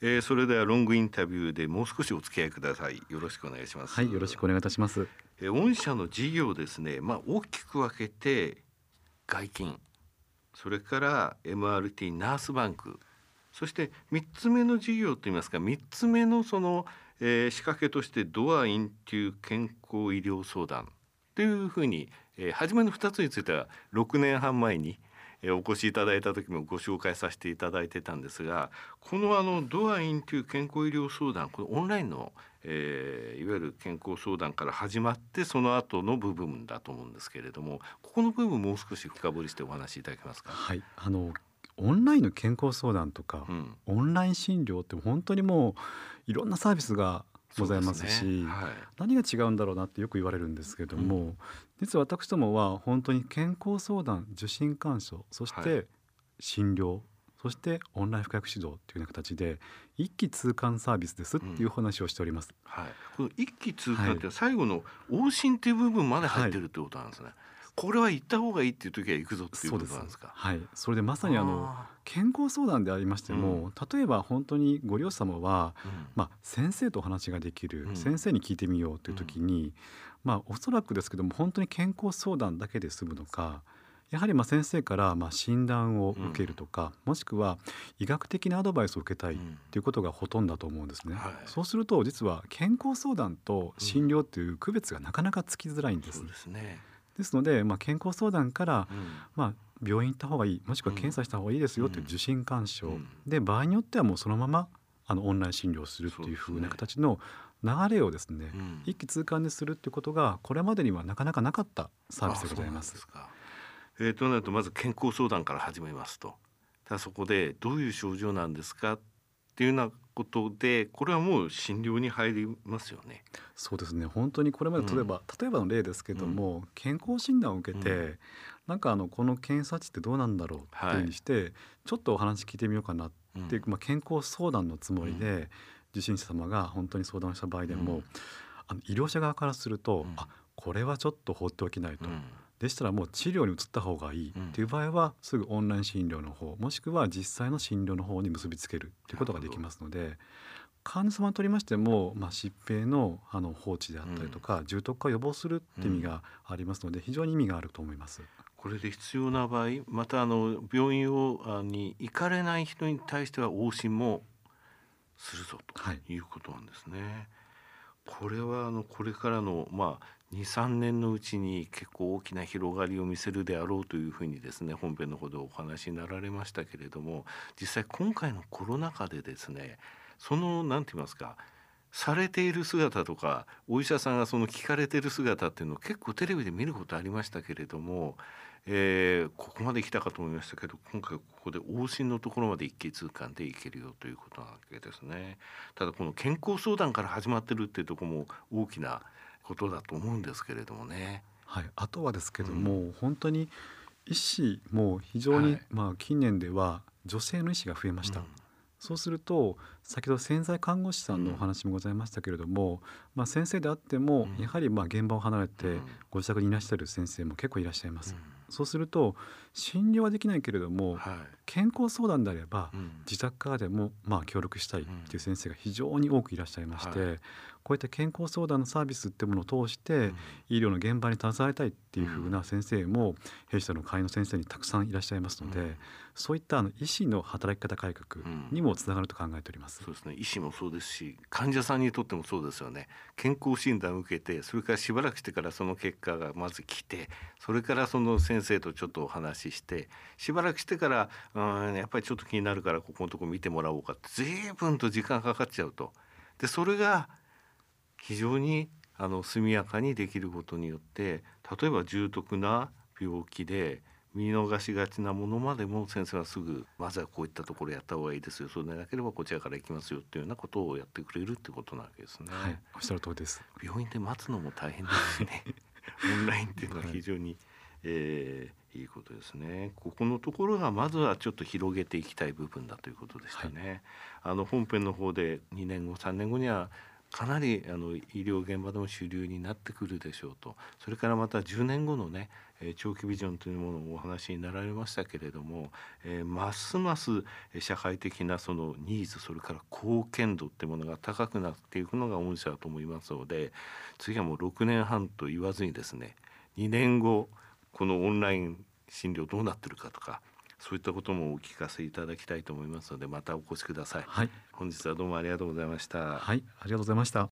えー、それではロングインタビューでもう少しお付き合いください。よろしくお願いします。はいよろしくお願いいたします、えー、御社の事業ですねまあ大きく分けて外勤それから MRT ナースバンクそして3つ目の事業といいますか3つ目のその、えー、仕掛けとしてドアインテュー健康医療相談というふうに、えー、初めの2つについては6年半前にえお越しいただいた時もご紹介させていただいてたんですがこのあのドアインという健康医療相談これオンラインの、えー、いわゆる健康相談から始まってその後の部分だと思うんですけれどもここの部分もう少し深掘りしてお話しいただけますか？はいあのオンラインの健康相談とか、うん、オンライン診療って本当にもういろんなサービスがございますし、ね。はい、何が違うんだろうなってよく言われるんですけども、うん、実は私どもは本当に健康相談受診勧奨そして診療、はい、そしてオンライン深薬指導というような形で一気通貫サービスですっていう話をしております。うん、はい、この一気通貫って最後の往診っていう部分まで入ってるってことなんですね。はいこれは行った方がいいっていう時は行くぞっていうことなんですか？はい、それでまさにあの健康相談でありましても、うん、例えば本当にご両親様は、うん、まあ先生とお話ができる、うん、先生に聞いてみようという時に、まあおそらくですけども本当に健康相談だけで済むのか。やはりまあ先生からまあ診断を受けるとか、もしくは医学的なアドバイスを受けたいということがほとんどだと思うんですね、はい、そうすると実は健康相談と診療という区別がなかなかつきづらいんです。そうですねですので、まあ、健康相談から、うん、まあ、病院行った方がいいもしくは検査した方がいいですよという受診勧奨、うん、で場合によってはもうそのままあのオンライン診療するっていうふうな形の流れをですね、うん、一気通貫にするっていうことがこれまでにはなかなかなかったサービスでございます。えー、となるとまず健康相談から始めますと。ただそこでどういう症状なんですかっていうようなことでこれはもう診療に入りますよね。そうですね。本当にこれまで例えば、うん、例えばの例ですけども、うん、健康診断を受けて、うん、なんかあのこの検査値ってどうなんだろうっていうふうにして、はい、ちょっとお話聞いてみようかなっていう、まあ、健康相談のつもりで、受診者様が本当に相談した場合でも、あの医療者側からすると、あこれはちょっと放っておきないと。でしたらもう治療に移った方がいい。っていう場合はすぐオンライン診療の方もしくは実際の診療の方に結びつけるということができますので患者様にとりましても、まあ、疾病のあの放置であったりとか、重篤化を予防するっていう意味がありますので非常に意味があると思います。これで必要な場合またあの病院をに行かれない人に対しては往診もするぞとい。うことなんですね。はいこれはあのこれからのまあ23年のうちに結構大きな広がりを見せるであろうというふうにですね本編のほどお話になられましたけれども実際今回のコロナ禍でですねその何て言いますかされている姿とかお医者さんがその聞かれている姿っていうのを結構テレビで見ることありましたけれどもえー、ここまで来たかと思いましたけど今回ここで往診のところまで一気通貫でいけるよということなわけですね。ただこの健康相談から始まってるっていうところも大きなことだと思うんですけれどもね。はい、あとはですけども、うん、本当に医師も非常に、はい、まあ近年では女性の医師が増えました。うんそうすると先ほど潜在看護師さんのお話もございましたけれども、うん、まあ、先生であってもやはりまあ現場を離れてご自宅にいらっしゃる先生も結構いらっしゃいます。うん。そうすると診療はできないけれども、はい、健康相談であれば、うん、自宅からでもまあ協力したいっていう先生が非常に多くいらっしゃいまして、はい、こういった健康相談のサービスっていうものを通して、医療の現場に携わりたいっていうふうな先生も弊社の会の先生にたくさんいらっしゃいますので、そういったあの医師の働き方改革にもつながると考えております、そうですね。医師もそうですし患者さんにとってもそうですよね。健康診断を受けてそれからしばらくしてからその結果がまず来てそれからその先生とちょっとお話ししてしばらくしてからうんやっぱりちょっと気になるからここのとこ見てもらおうかって随分と時間かかっちゃうと。でそれが非常にあの速やかにできることによって例えば重篤な病気で見逃しがちなものまでも先生はすぐまずはこういったところやった方がいいですよそうでなければこちらから行きますよっていうようなことをやってくれるってことなわけですね。はい、おっしゃる通りです。病院で待つのも大変ですしね。オンラインっていうのは非常に、はい、えー、いいことですね。ここのところがまずはちょっと広げていきたい部分だということでしたね。はい、あの本編の方で2年後3年後にはかなりあの医療現場でも主流になってくるでしょうと。それからまた10年後のね長期ビジョンというものをお話になられましたけれども、えー、ますます社会的なそのニーズそれから貢献度っていうものが高くなっていくのが御社だと思いますので次はもう6年半と言わずにですね2年後このオンライン診療どうなってるかとかそういったこともお聞かせいただきたいと思いますのでまたお越しください、はい、本日はどうもありがとうございました。はい。ありがとうございました